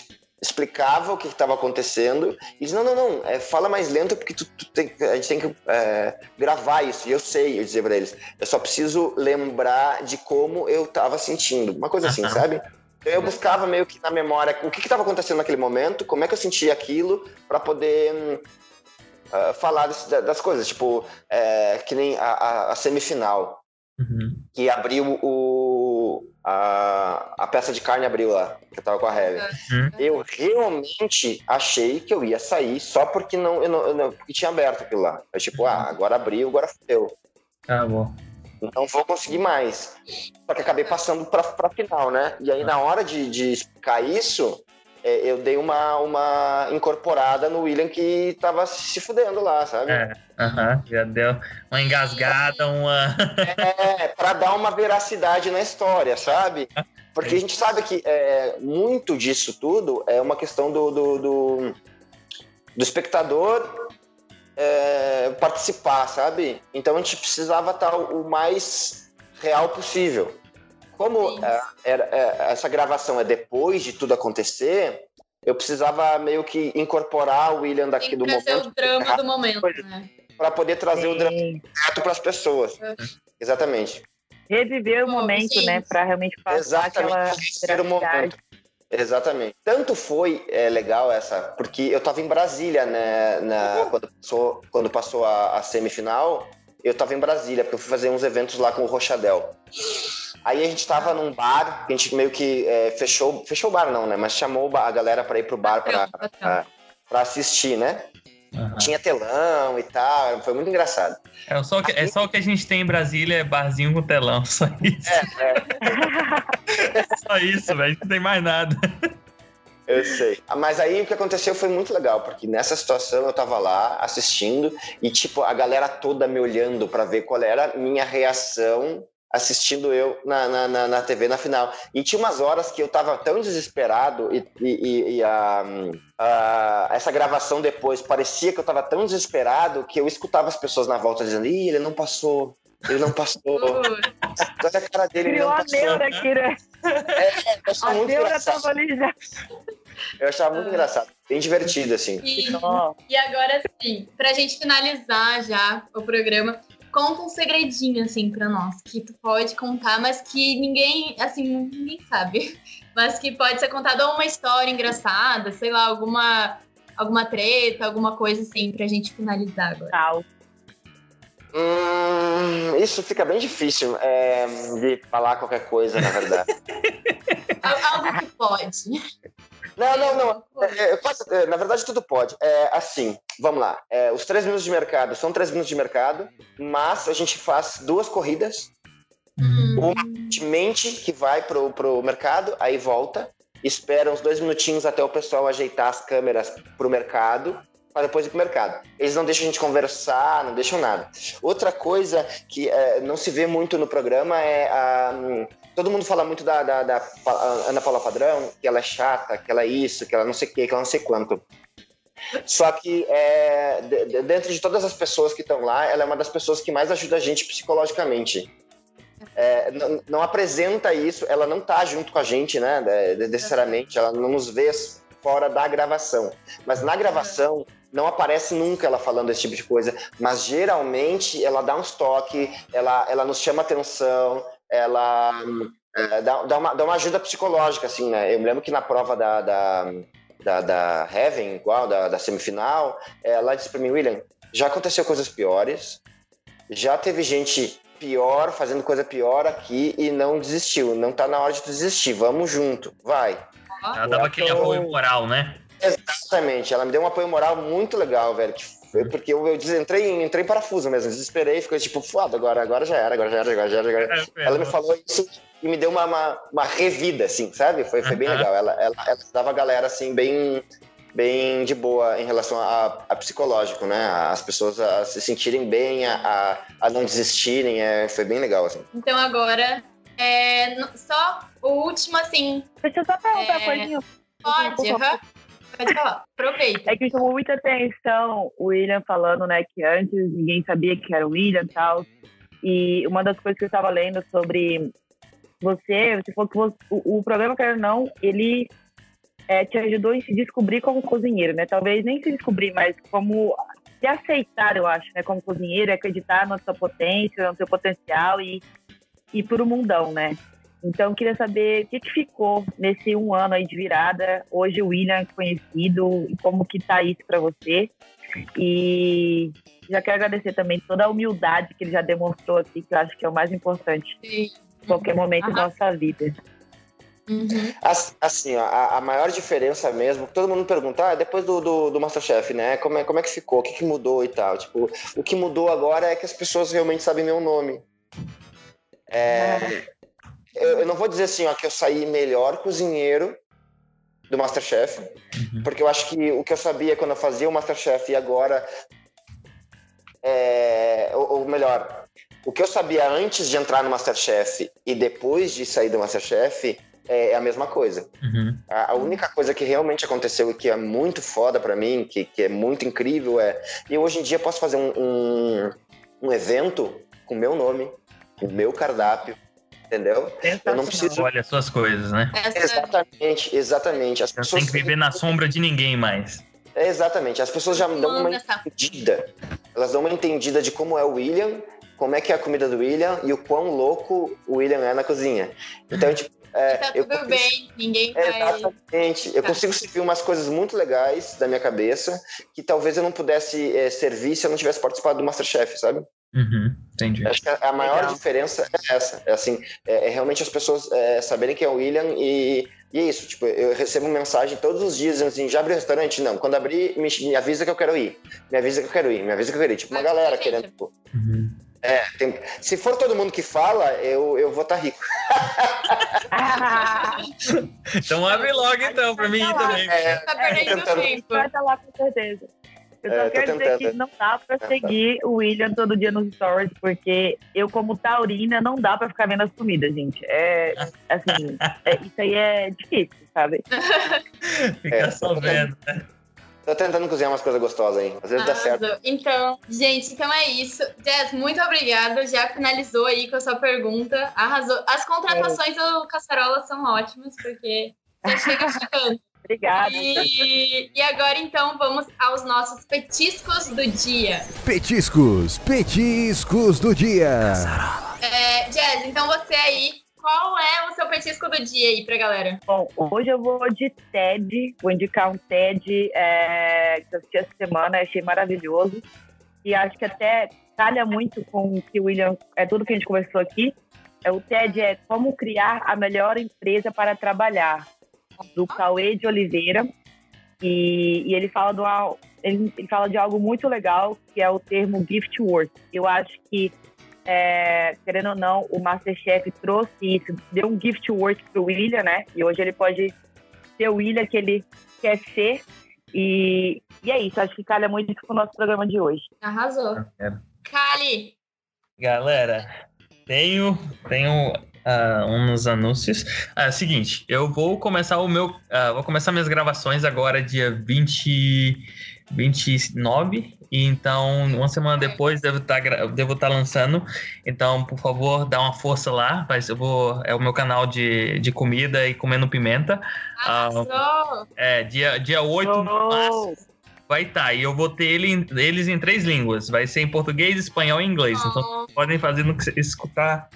Speaker 4: explicava o que estava acontecendo, e eles, não, não, não, é, fala mais lento porque tu, tu tem, a gente tem que é, gravar isso, e eu sei, eu dizia pra eles, eu só preciso lembrar de como eu estava sentindo, uma coisa assim, sabe? Eu buscava meio que na memória o que estava acontecendo naquele momento, como é que eu sentia aquilo, para poder ah, falar desse- das coisas, tipo, é, que nem a- a- a semifinal
Speaker 2: Uhum.
Speaker 4: que abriu o a, a peça de carne abriu lá, que eu tava com a Heavy.
Speaker 2: Uhum.
Speaker 4: Eu realmente achei que eu ia sair só porque não, eu não, eu não- porque tinha aberto aquilo lá. Eu tipo, ah, agora abriu, agora fudeu.
Speaker 2: Tá bom.
Speaker 4: Não vou conseguir mais. Só que acabei passando pra, pra final, né? E aí na hora de, de explicar isso, é, eu dei uma, uma incorporada no William que tava se fudendo lá, sabe?
Speaker 2: É, aham, já deu uma engasgada, uma.
Speaker 4: É, para dar uma veracidade na história, sabe? Porque a gente sabe que é, muito disso tudo é uma questão do, do, do, do espectador é, participar, sabe? Então a gente precisava estar o mais real possível. Como
Speaker 1: Sim.
Speaker 4: é, era- é, essa gravação é depois de tudo acontecer, eu precisava meio que incorporar o William daqui
Speaker 1: Tem
Speaker 4: do momento
Speaker 1: o drama do momento, né?
Speaker 4: para poder trazer o drama
Speaker 3: sim.
Speaker 4: certo para as pessoas. Exatamente.
Speaker 3: Reviver o momento,
Speaker 1: sim.
Speaker 3: né? Pra realmente passar
Speaker 4: Exatamente,
Speaker 3: aquela
Speaker 4: o momento. Exatamente. Tanto foi é, legal essa, porque eu tava em Brasília, né, na, quando passou, quando passou a, a semifinal, eu tava em Brasília, porque eu fui fazer uns eventos lá com o Rochadel. Aí a gente tava num bar, a gente meio que é, fechou, fechou o bar não, né, mas chamou a galera para ir pro bar para assistir, né?
Speaker 2: Aham.
Speaker 4: Tinha telão e tal, foi muito engraçado.
Speaker 2: É, só o que, é só o que a gente tem em Brasília, é barzinho com telão, só isso. Só isso, velho, não tem mais nada.
Speaker 4: Eu sei. Mas aí o que aconteceu foi muito legal, porque nessa situação eu tava lá assistindo e, tipo, a galera toda me olhando pra ver qual era a minha reação assistindo eu na, na, na, na TV na final. E tinha umas horas que eu tava tão desesperado e, e, e- a, a- essa gravação depois parecia que eu tava tão desesperado que eu escutava as pessoas na volta dizendo: Ih, ele não passou. Ele não passou. Olha a cara dele, ele
Speaker 3: Criou
Speaker 4: não
Speaker 3: a
Speaker 4: passou.
Speaker 3: neura aqui, né?
Speaker 4: Eu achava
Speaker 3: A
Speaker 4: muito
Speaker 3: neura
Speaker 4: engraçado.
Speaker 3: tava ali já.
Speaker 4: Eu achava muito engraçado. Bem divertido, assim.
Speaker 1: E, e agora sim, pra gente finalizar já o programa, conta um segredinho, assim, pra nós, que tu pode contar, mas que ninguém, assim, ninguém sabe. Mas que pode ser contado ou uma história engraçada, sei lá, alguma, alguma treta, alguma coisa assim, pra gente finalizar agora.
Speaker 3: tal.
Speaker 4: Hum, isso fica bem difícil é, de falar qualquer coisa, na verdade.
Speaker 1: Al- Algo que pode.
Speaker 4: não, não, não. É, eu posso- é, na verdade, tudo pode. É, assim, vamos lá. É, os três minutos de mercado são três minutos de mercado, mas a gente faz duas corridas.
Speaker 1: Hum,
Speaker 4: De mente que vai pro, pro mercado, aí volta, espera uns dois minutinhos até o pessoal ajeitar as câmeras pro mercado, para depois ir pro mercado. Eles não deixam a gente conversar, não deixam nada. Outra coisa que é, não se vê muito no programa é a. hum, Todo mundo fala muito da, da, da Ana Paula Padrão, que ela é chata, que ela é isso, que ela não sei o que, que ela não sei quanto. Só que é, de- de- dentro de todas as pessoas que estão lá, ela é uma das pessoas que mais ajuda a gente psicologicamente. É, não, não apresenta isso, ela não tá junto com a gente, né? Necessariamente, ela não nos vê fora da gravação. Mas na gravação não aparece nunca ela falando esse tipo de coisa. Mas geralmente ela dá uns toques, ela, ela nos chama atenção, ela é, dá, dá, uma, dá uma ajuda psicológica, assim, né? Eu me lembro que na prova da, da, da, da Heaven, igual, da, da semifinal, ela disse pra mim, William, já aconteceu coisas piores, já teve gente pior, fazendo coisa pior aqui e não desistiu. Não tá na hora de tu desistir, vamos junto, vai.
Speaker 2: Ela dava aquele apoio moral, né?
Speaker 4: Exatamente, ela me deu um apoio moral muito legal, velho. que foi Porque eu, eu entrei, em- entrei em parafuso mesmo, desesperei, ficou tipo, foda, agora, agora já era, agora já era, agora já era. Agora já era. Ela me falou isso e me deu uma, uma, uma revida, assim, sabe? Foi, foi bem
Speaker 2: Aham.
Speaker 4: legal. Ela, ela, ela dava a galera, assim, bem, bem de boa em relação a, a psicológico, né? As pessoas a se sentirem bem, a, a, não desistirem, é, foi bem legal, assim.
Speaker 1: Então agora, é, só o último, assim,
Speaker 3: Deixa eu só perguntar
Speaker 1: É.
Speaker 3: uma coisinha.
Speaker 1: pode, aham. Pode falar, aproveita.
Speaker 3: É que chamou muita atenção o William falando, né, que antes ninguém sabia que era o William e tal. E uma das coisas que eu estava lendo sobre você, você falou que você- o, o programa ou Não, ele é, te ajudou a se descobrir como cozinheiro, né? Talvez nem se descobrir, mas como se aceitar, eu acho, né? Como cozinheiro, acreditar na sua potência, no seu potencial e ir pro mundão, né? Então, eu queria saber o que, que ficou nesse um ano aí de virada. Hoje o William é conhecido e como que tá isso para você. E já quero agradecer também toda a humildade que ele já demonstrou aqui, que eu acho que é o mais importante
Speaker 1: Sim.
Speaker 3: em qualquer momento da
Speaker 1: Aham.
Speaker 3: nossa vida.
Speaker 1: Uhum.
Speaker 4: As- Assim, ó, a, a maior diferença mesmo, todo mundo pergunta, ah, depois do, do, do Masterchef, né? Como é, como é que ficou? O que, que mudou e tal? Tipo, o que mudou agora é que as pessoas realmente sabem meu nome. É, eu, eu não vou dizer assim, ó, que eu saí melhor cozinheiro do Masterchef,
Speaker 2: Uhum.
Speaker 4: porque eu acho que o que eu sabia quando eu fazia o Masterchef e agora. É, ou, ou melhor, o que eu sabia antes de entrar no Masterchef e depois de sair do Masterchef é, é a mesma coisa.
Speaker 2: Uhum.
Speaker 4: A, a única coisa que realmente aconteceu e que é muito foda pra mim, que, que é muito incrível, é. Eu hoje em dia posso fazer um, um, um evento com meu nome, com meu cardápio, entendeu? Eu não preciso.
Speaker 2: Olha as suas coisas, né?
Speaker 4: Exatamente, exatamente. As
Speaker 2: Você não
Speaker 4: pessoas.
Speaker 2: tem que viver na sombra de ninguém mais.
Speaker 4: É, exatamente. As pessoas já dão uma
Speaker 1: essa-
Speaker 4: entendida. Elas dão uma entendida de como é o William, como é que é a comida do William e o quão louco o William é na cozinha. Então, tipo, é,
Speaker 1: tá
Speaker 4: eu
Speaker 1: tudo bem, ninguém
Speaker 4: É,
Speaker 1: vai.
Speaker 4: Exatamente. Eu
Speaker 1: Tá.
Speaker 4: consigo servir umas coisas muito legais da minha cabeça que talvez eu não pudesse é, servir se eu não tivesse participado do Masterchef, sabe?
Speaker 2: Uhum. Entendi.
Speaker 4: Acho que a, maior
Speaker 3: Legal.
Speaker 4: diferença é essa. É assim, é, é realmente as pessoas é, saberem quem é o William e, e é isso. Tipo, eu recebo mensagem todos os dias dizendo assim, já abriu restaurante? Não. Quando abrir, me, me avisa que eu quero ir. Me avisa que eu quero ir. Me avisa que eu quero ir. Tipo, uma
Speaker 1: Mas,
Speaker 4: galera querendo. tipo,
Speaker 2: Uhum.
Speaker 4: é, tem- se for todo mundo que fala, eu, eu vou estar rico.
Speaker 2: Então abre logo então pra mim ir também.
Speaker 4: É,
Speaker 1: Tá perdendo
Speaker 4: tentando-
Speaker 1: tempo.
Speaker 3: Vai estar lá com certeza. Eu só
Speaker 4: É,
Speaker 3: quero dizer que não dá pra
Speaker 4: tá.
Speaker 3: seguir o William todo dia nos stories, porque eu, como taurina, não dá pra ficar vendo as comidas, gente. É, assim, é- isso aí é difícil, sabe?
Speaker 2: Fica
Speaker 4: É,
Speaker 2: só vendo.
Speaker 4: Tô tentando cozinhar umas coisas gostosas aí. Às vezes dá certo.
Speaker 1: Então, gente, então é isso. Jess, muito obrigada. Já finalizou aí com a sua pergunta. Arrasou. As contratações do Caçarola são ótimas, porque já chega chegando.
Speaker 3: Obrigada.
Speaker 1: E, e agora, então, vamos aos nossos petiscos do dia.
Speaker 5: Petiscos, petiscos do dia.
Speaker 1: É, Jess, então você aí, qual é o seu petisco do dia aí pra galera?
Speaker 3: Bom, hoje eu vou de TED, vou indicar um TED é, que eu assisti essa semana, achei maravilhoso. E acho que até calha muito com o que o William, é tudo que a gente conversou aqui. É, o TED é Como Criar a Melhor Empresa para Trabalhar, do Cauê de Oliveira. E, e ele, fala do, al- ele, ele fala de algo muito legal, que é o termo gift work. Eu acho que é, querendo ou não, o Masterchef trouxe isso, deu um gift work pro William, né? E hoje ele pode ser o William que ele quer ser. E, e é isso, acho que calha muito com o nosso programa de hoje.
Speaker 1: Arrasou. Kali,
Speaker 2: Galera, tenho, tenho ah, uns anúncios. Ah, seguinte, eu vou começar o meu. ah, vou começar minhas gravações agora, dia 20, 29. E então, uma semana depois, devo estar devo tá lançando. Então, por favor, dá uma força lá. Mas eu vou. É o meu canal de, de comida e comendo pimenta.
Speaker 1: arrasou.
Speaker 2: É, dia, dia 8 de março vai estar. E eu vou ter ele, eles em três línguas. Vai ser em português, espanhol e inglês. Então,
Speaker 1: Oh,
Speaker 2: podem fazer no que cê- escutar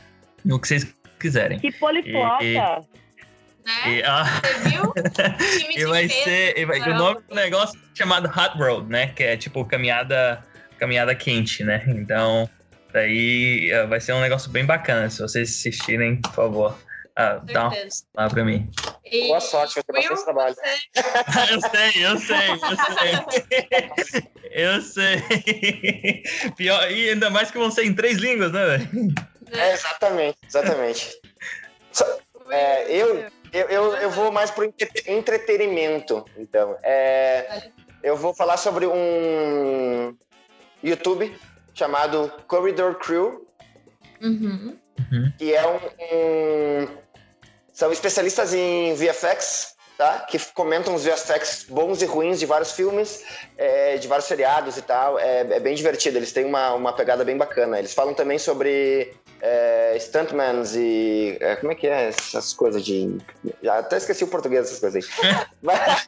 Speaker 2: no que vocês quiserem.
Speaker 3: que poliglota!
Speaker 2: E-
Speaker 1: né?
Speaker 2: E, ah,
Speaker 1: Você viu? Time
Speaker 2: e
Speaker 1: de
Speaker 2: vai
Speaker 1: peso.
Speaker 2: ser. e vai- o nome do negócio é chamado Hot Road, né? Que é tipo caminhada, caminhada quente, né? Então, daí ah, vai ser um negócio bem bacana. Se vocês assistirem, por favor, ah, dá uma pra mim.
Speaker 1: E-
Speaker 4: Boa sorte, vai ter
Speaker 1: Will,
Speaker 4: bastante trabalho.
Speaker 1: você-
Speaker 2: eu sei, eu sei, eu sei. eu sei. Pior, e ainda mais que vão ser em três línguas, né, velho?
Speaker 4: É, exatamente, exatamente. Só- é, eu, Eu, eu, eu vou mais pro entre- entretenimento, então. É, eu vou falar sobre um YouTube chamado Corridor Crew,
Speaker 1: Uhum.
Speaker 4: que é um, um- são especialistas em VFX, tá? Que comentam os VFX bons e ruins de vários filmes, é, de vários seriados e tal. É, é bem divertido. Eles têm uma, uma pegada bem bacana. Eles falam também sobre é, stuntmans e é, como é que é essas coisas de já até esqueci o português dessas coisas aí. Mas-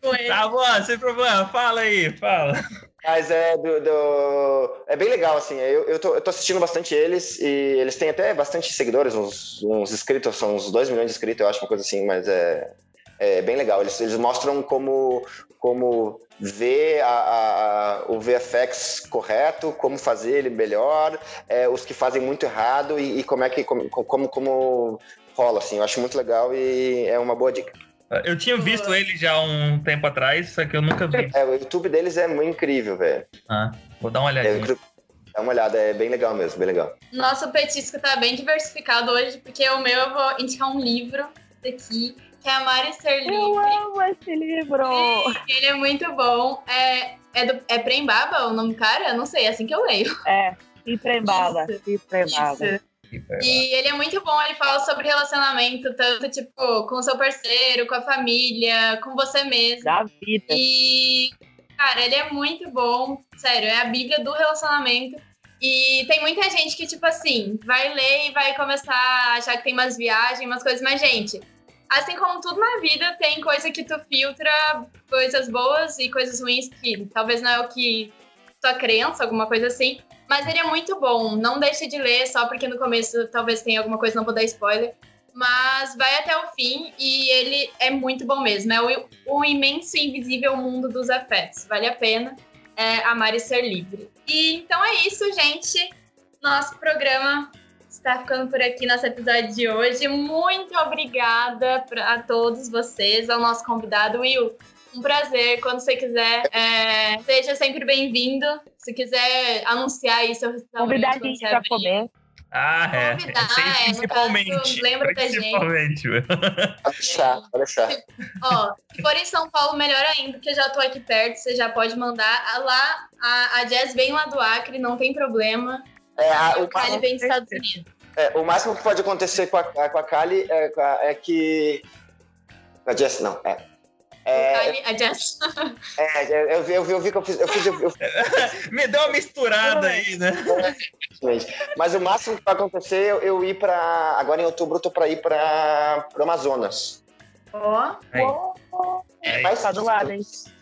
Speaker 1: com ele.
Speaker 2: Tá bom, sem problema. Fala aí, fala.
Speaker 4: Mas é do, do- É bem legal, assim. Eu, eu, tô, eu tô assistindo bastante eles e eles têm até bastante seguidores, uns, uns inscritos, são uns 2 milhões de inscritos, eu acho, uma coisa assim, mas é, é bem legal. Eles, eles mostram como, como ver a, a- o VFX correto, como fazer ele melhor, é, os que fazem muito errado e, e como é que. Como, como, como rola, assim. Eu acho muito legal e é uma boa dica.
Speaker 2: Eu tinha visto ele já um tempo atrás, só que eu nunca vi.
Speaker 4: É, o YouTube deles é muito incrível, velho.
Speaker 2: Ah, vou dar uma
Speaker 4: É,
Speaker 2: olhadinha.
Speaker 4: Dá uma olhada, é bem legal mesmo, bem legal.
Speaker 1: Nosso petisco tá bem diversificado hoje, porque o meu eu vou indicar um livro daqui, que é Amar e Ser
Speaker 3: Eu
Speaker 1: Livre.
Speaker 3: amo esse livro!
Speaker 1: Ele é muito bom. É, é, do, é Prembaba o nome do cara? Eu não sei, é assim que eu leio.
Speaker 3: É, e prembaba.
Speaker 1: Isso,
Speaker 3: E prembaba.
Speaker 1: Isso. E ele é muito bom, ele fala sobre relacionamento, tanto tipo com o seu parceiro, com a família, com você mesmo.
Speaker 3: Da vida.
Speaker 1: E, cara, ele é muito bom. Sério, é a bíblia do relacionamento. E tem muita gente que, tipo assim, vai ler e vai começar a achar que tem umas viagens, umas coisas. Mas, gente, assim como tudo na vida, tem coisa que tu filtra, coisas boas e coisas ruins que talvez não é o que tua crença, alguma coisa assim. Mas ele é muito bom. Não deixe de ler só porque no começo talvez tenha alguma coisa, não vou dar spoiler. Mas vai até o fim e ele é muito bom mesmo. É o, o imenso e invisível mundo dos afetos. Vale a pena é, amar e ser livre. E então é isso, gente. Nosso programa está ficando por aqui nosso episódio de hoje. Muito obrigada pra, a todos vocês, ao nosso convidado Will. Um prazer. Quando você quiser, é, seja sempre bem-vindo. Se quiser anunciar aí seu restaurante,
Speaker 3: Convidar a gente pra
Speaker 1: abrir.
Speaker 3: comer.
Speaker 2: Ah, é.
Speaker 1: Convidar, é,
Speaker 2: principalmente.
Speaker 1: caso, lembra da gente.
Speaker 2: principalmente.
Speaker 4: Pode deixar, pode deixar.
Speaker 1: Ó, se for em São Paulo, melhor ainda, porque eu já tô aqui perto, você já pode mandar. Ah, Lá, a, a Jazz vem lá do Acre, não tem problema.
Speaker 4: É, a- o,
Speaker 1: Kali vem dos Estados Unidos.
Speaker 4: é, o máximo que pode acontecer com a, com a Kali é, é que. Com a Jess, não. É.
Speaker 1: O
Speaker 4: É, é, eu, vi, eu vi, eu vi que eu fiz. Eu fiz eu, eu
Speaker 2: Me deu uma misturada aí, né?
Speaker 4: fiz mas o máximo que vai acontecer é eu, eu ir pra. Agora em outubro eu tô pra ir pra, pro Amazonas.
Speaker 1: Ó,
Speaker 2: Aí,
Speaker 4: É mais
Speaker 3: Tá do lado, hein?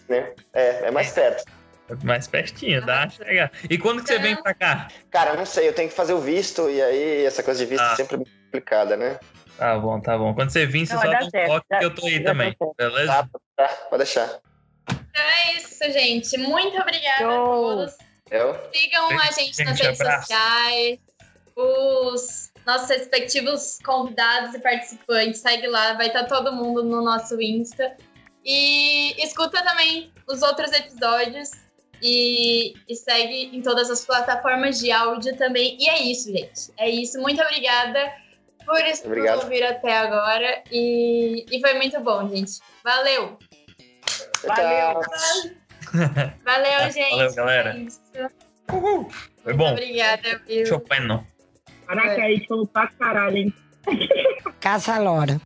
Speaker 4: né? É, é mais perto.
Speaker 2: mais pertinho, dá? Chega. E quando que você vem pra cá?
Speaker 4: Cara, eu não sei, eu tenho que fazer o visto e aí essa coisa de visto
Speaker 2: Ah.
Speaker 4: é sempre complicada, né?
Speaker 2: Tá bom, tá bom. Quando você vir, você
Speaker 3: Não,
Speaker 2: só dá um
Speaker 3: certo,
Speaker 2: toque
Speaker 3: dá-
Speaker 2: que eu tô aí também.
Speaker 3: certo.
Speaker 2: Beleza?
Speaker 4: Tá, tá, pode deixar.
Speaker 1: então é isso, gente. Muito obrigada
Speaker 3: Show.
Speaker 1: a todos.
Speaker 4: Eu?
Speaker 1: Sigam a gente nas
Speaker 2: Gente,
Speaker 1: redes
Speaker 2: abraço.
Speaker 1: sociais. Os nossos respectivos convidados e participantes. Segue lá, vai estar todo mundo no nosso Insta. E escuta também os outros episódios. E, e segue em todas as plataformas de áudio também. E é isso, gente. É isso. Muito obrigada por, por
Speaker 4: Obrigado.
Speaker 1: ouvir até agora. E, e foi muito bom, gente. Valeu!
Speaker 3: Valeu.
Speaker 1: Valeu, gente.
Speaker 2: Valeu, galera.
Speaker 1: Isso.
Speaker 2: Foi bom.
Speaker 1: obrigada, viu?
Speaker 2: Chopin.
Speaker 3: Caraca, aí falou pra caralho, hein?
Speaker 6: Caça Lora.